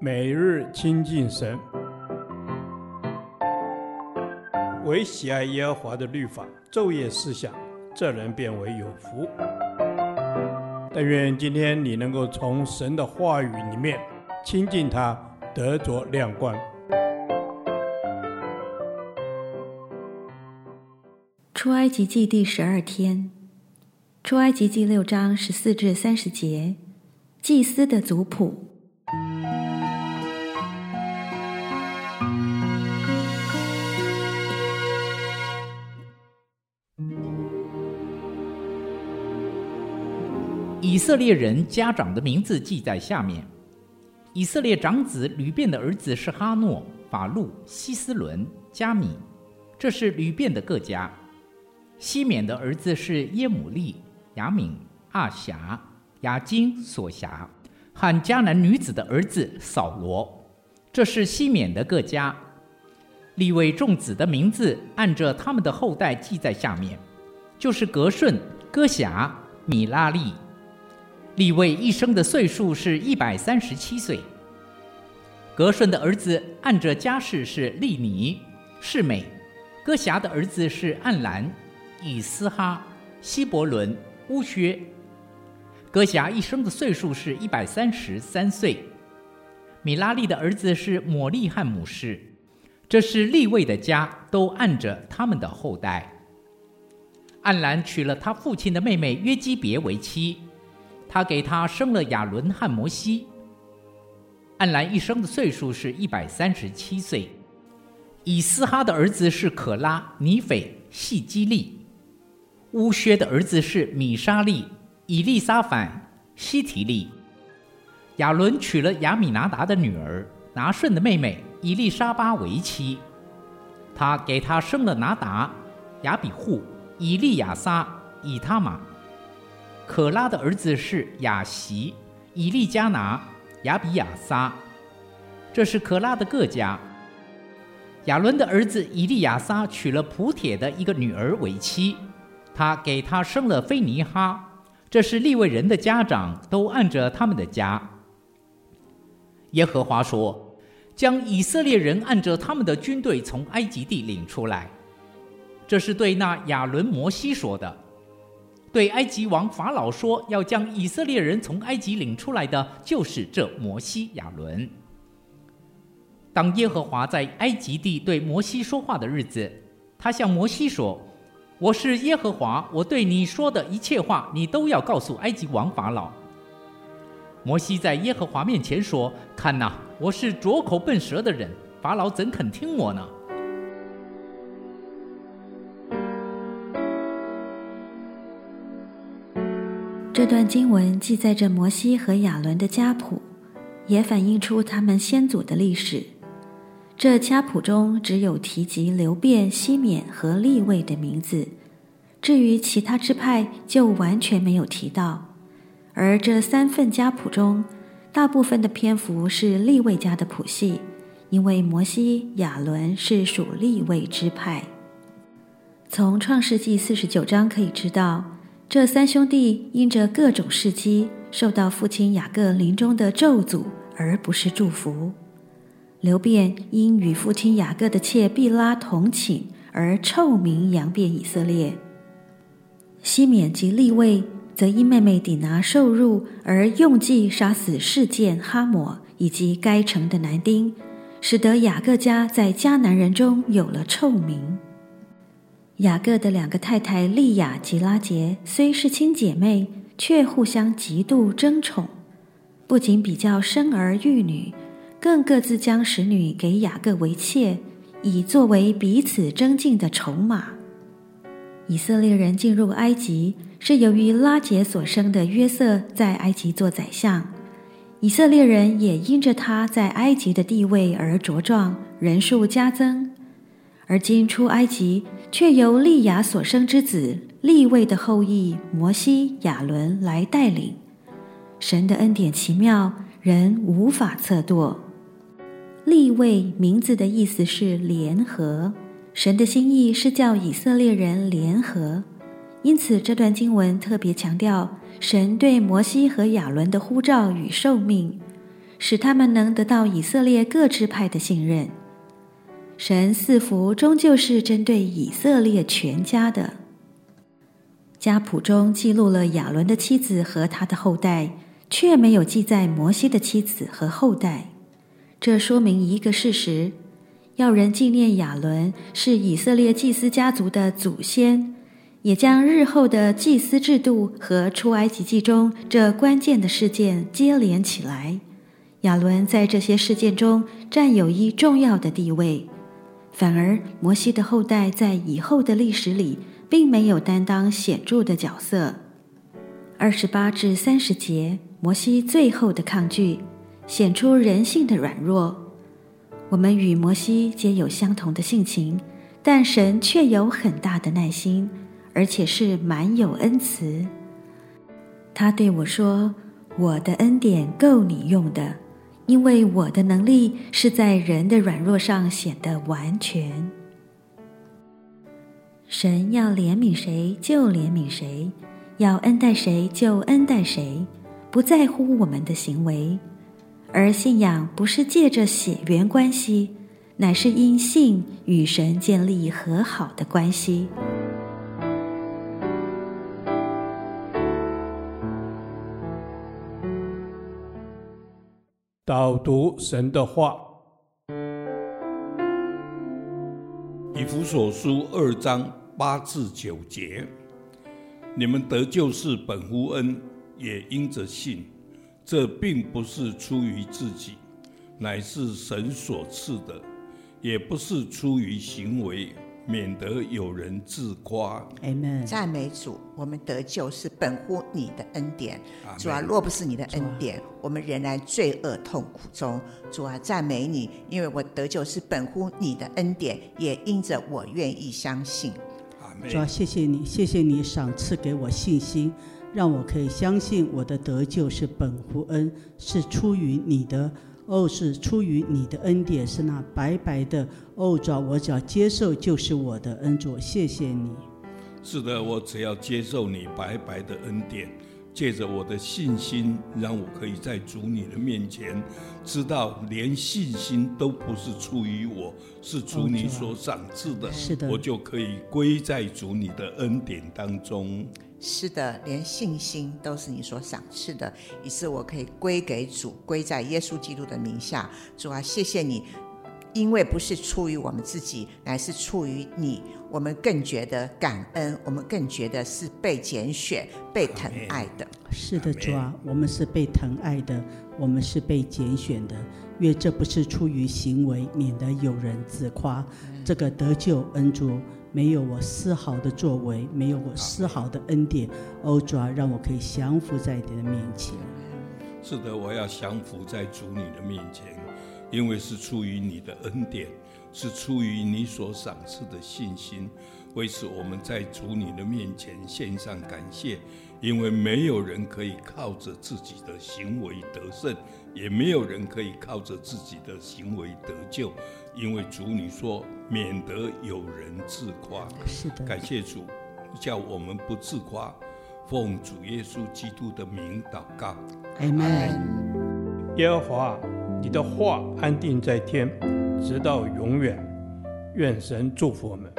每日亲近神，唯喜爱耶和华的律法，昼夜思想，这人便为有福。但愿今天你能够从神的话语里面亲近他，得着亮光。出埃及记第十二天，出埃及记六章十四至三十节，祭司的族谱。以色列人家长的名字记在下面。以色列长子吕便的儿子是哈诺、法路、希斯伦、加米，这是吕便的各家。西缅的儿子是耶母利、亚敏、阿辖、亚金、索辖，和迦南女子的儿子扫罗，这是西缅的各家。利未众子的名字按着他们的后代记在下面，就是革顺、哥辖、米拉利。利未一生的岁数是一百三十七岁。格顺的儿子按着家世是利尼、示每；哥辖的儿子是暗兰。以斯哈、希伯伦、乌薛，哥辖一生的岁数是一百三十三岁。米拉利的儿子是抹利和母士，这是利未的家，都按着他们的后代。暗兰娶了他父亲的妹妹约基别为妻，他给他生了亚伦和摩西。暗兰一生的岁数是一百三十七岁。以斯哈的儿子是可拉、尼斐、细基利。乌薛的儿子是米沙利、以利沙反、希提利。亚伦娶了亚米拿达的女儿拿顺的妹妹以丽莎巴为妻，他给她生了拿达、亚比户、以利亚撒、以他玛。可拉的儿子是亚习、以利加拿、亚比亚撒，这是可拉的各家。亚伦的儿子以利亚撒娶了普铁的一个女儿为妻。他给他生了菲尼哈，这是利未人的家长，都按着他们的家。耶和华说：“将以色列人按着他们的军队从埃及地领出来。”这是对那亚伦、摩西说的。对埃及王法老说：“要将以色列人从埃及领出来的，就是这摩西、亚伦。”当耶和华在埃及地对摩西说话的日子，他向摩西说。我是耶和华，我对你说的一切话，你都要告诉埃及王法老。摩西在耶和华面前说：“看哪，我是拙口笨舌的人，法老怎肯听我呢？”这段经文记载着摩西和亚伦的家谱，也反映出他们先祖的历史。这家谱中只有提及流便、西缅和利未的名字，至于其他支派就完全没有提到。而这三份家谱中，大部分的篇幅是利未家的谱系，因为摩西、亚伦是属利未支派。从创世记四十九章可以知道，这三兄弟因着各种事迹，受到父亲雅各临终的咒诅，而不是祝福。流便因与父亲雅各的妾毕拉同寝，而臭名扬遍以色列。西缅及利未则因妹妹底拿受辱，而用计杀死示剑哈抹以及该城的男丁，使得雅各家在迦南人中有了臭名。雅各的两个太太利亚及拉杰虽是亲姐妹，却互相极度争宠，不仅比较生儿育女。更各自将使女给雅各为妾，以作为彼此争竞的筹码。以色列人进入埃及，是由于拉杰所生的约瑟在埃及做宰相，以色列人也因着他在埃及的地位而茁壮，人数加增。而今出埃及，却由利亚所生之子利未的后裔摩西、亚伦来带领。神的恩典奇妙，人无法测度。利未名字的意思是联合，神的心意是叫以色列人联合，因此这段经文特别强调神对摩西和亚伦的呼召与受命，使他们能得到以色列各支派的信任。神赐福终究是针对以色列全家的。家谱中记录了亚伦的妻子和他的后代，却没有记载摩西的妻子和后代。这说明一个事实：要人纪念亚伦是以色列祭司家族的祖先，也将日后的祭司制度和出埃及记中这关键的事件接连起来。亚伦在这些事件中占有一重要的地位。反而，摩西的后代在以后的历史里并没有担当显著的角色。二十八至三十节，摩西最后的抗拒，显出人性的软弱。我们与摩西皆有相同的性情，但神却有很大的耐心，而且是满有恩慈。他对我说：“我的恩典够你用的。”因为我的能力是在人的软弱上显得完全。神要怜悯谁就怜悯谁，要恩待谁就恩待谁，不在乎我们的行为。而信仰不是借着血缘关系，乃是因信与神建立和好的关系。导读神的话，以弗所书二章八至九节，你们得救是本乎恩，也因着信。这并不是出于自己，乃是神所赐的；也不是出于行为。免得有人自夸。Amen。赞美主，我们得救是本乎你的恩典。主啊，若不是你的恩典，我们仍然罪恶痛苦中。主啊，赞美你，因为我得救是本乎你的恩典，也因着我愿意相信。主啊，谢谢你，谢谢你赏赐给我信心，让我可以相信我的得救是本乎恩，是出于你的。哦，是出于你的恩典，是那白白的。哦，主，我只要接受就是我的恩主，谢谢你。是的，我只要接受你白白的恩典，借着我的信心，让我可以在主你的面前，知道连信心都不是出于我，是主你所赏赐的。是的，我就可以归在主你的恩典当中。是的，连信心都是你所赏赐的，以致我可以归给主，归在耶稣基督的名下。主啊，谢谢你，因为不是出于我们自己，乃是出于你，我们更觉得感恩，我们更觉得是被拣选、被疼爱的。是的，主啊，我们是被疼爱的，我们是被拣选的，因为这不是出于行为，免得有人自夸。这个得救恩主。没有我丝毫的作为，没有我丝毫的恩典，哦，主啊，让我可以降服在你的面前。是的，我要降服在主你的面前，因为是出于你的恩典，是出于你所赏赐的信心。为此，我们在主你的面前献上感谢，因为没有人可以靠着自己的行为得胜，也没有人可以靠着自己的行为得救，因为主你说，免得有人自夸。是的，感谢主，叫我们不自夸，奉主耶稣基督的名祷告。阿门。耶和华，你的话安定在天，直到永远。愿神祝福我们。